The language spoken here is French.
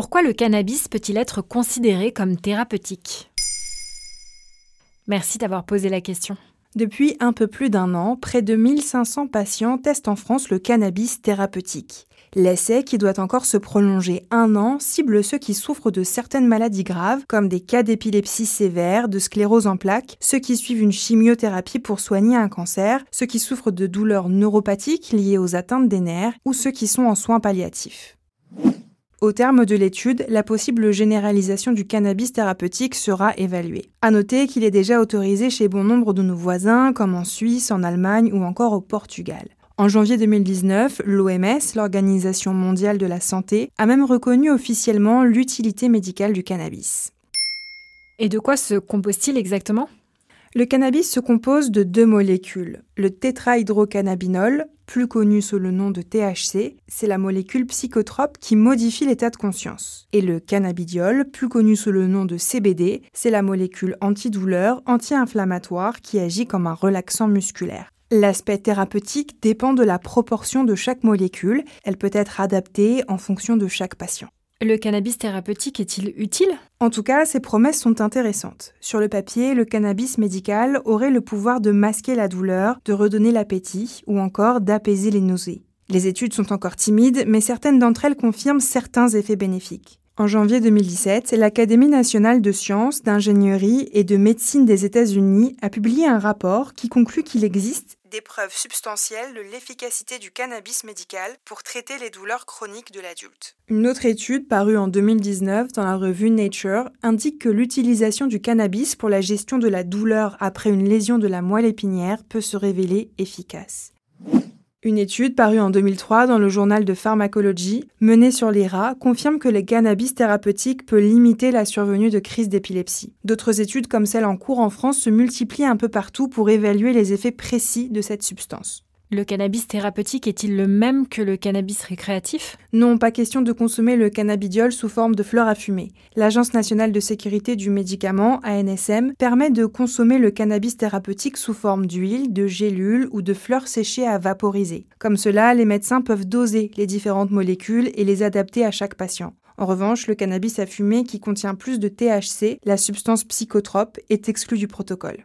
Pourquoi le cannabis peut-il être considéré comme thérapeutique? Merci d'avoir posé la question. Depuis un peu plus d'un an, près de 1500 patients testent en France le cannabis thérapeutique. L'essai, qui doit encore se prolonger un an, cible ceux qui souffrent de certaines maladies graves, comme des cas d'épilepsie sévère, de sclérose en plaques, ceux qui suivent une chimiothérapie pour soigner un cancer, ceux qui souffrent de douleurs neuropathiques liées aux atteintes des nerfs, ou ceux qui sont en soins palliatifs. Au terme de l'étude, la possible généralisation du cannabis thérapeutique sera évaluée. À noter qu'il est déjà autorisé chez bon nombre de nos voisins, comme en Suisse, en Allemagne ou encore au Portugal. En janvier 2019, l'OMS, l'Organisation mondiale de la santé, a même reconnu officiellement l'utilité médicale du cannabis. Et de quoi se compose-t-il exactement? Le cannabis se compose de deux molécules. Le tétrahydrocannabinol, plus connu sous le nom de THC, c'est la molécule psychotrope qui modifie l'état de conscience. Et le cannabidiol, plus connu sous le nom de CBD, c'est la molécule antidouleur, anti-inflammatoire qui agit comme un relaxant musculaire. L'aspect thérapeutique dépend de la proportion de chaque molécule, elle peut être adaptée en fonction de chaque patient. Le cannabis thérapeutique est-il utile? En tout cas, ces promesses sont intéressantes. Sur le papier, le cannabis médical aurait le pouvoir de masquer la douleur, de redonner l'appétit ou encore d'apaiser les nausées. Les études sont encore timides, mais certaines d'entre elles confirment certains effets bénéfiques. En janvier 2017, l'Académie nationale de sciences, d'ingénierie et de médecine des États-Unis a publié un rapport qui conclut qu'il existe des preuves substantielles de l'efficacité du cannabis médical pour traiter les douleurs chroniques de l'adulte. Une autre étude parue en 2019 dans la revue Nature indique que l'utilisation du cannabis pour la gestion de la douleur après une lésion de la moelle épinière peut se révéler efficace. Une étude parue en 2003 dans le journal de pharmacologie, menée sur les rats, confirme que le cannabis thérapeutique peut limiter la survenue de crises d'épilepsie. D'autres études comme celle en cours en France se multiplient un peu partout pour évaluer les effets précis de cette substance. Le cannabis thérapeutique est-il le même que le cannabis récréatif? Non, pas question de consommer le cannabidiol sous forme de fleurs à fumer. L'Agence nationale de sécurité du médicament, ANSM, permet de consommer le cannabis thérapeutique sous forme d'huile, de gélules ou de fleurs séchées à vaporiser. Comme cela, les médecins peuvent doser les différentes molécules et les adapter à chaque patient. En revanche, le cannabis à fumer qui contient plus de THC, la substance psychotrope, est exclu du protocole.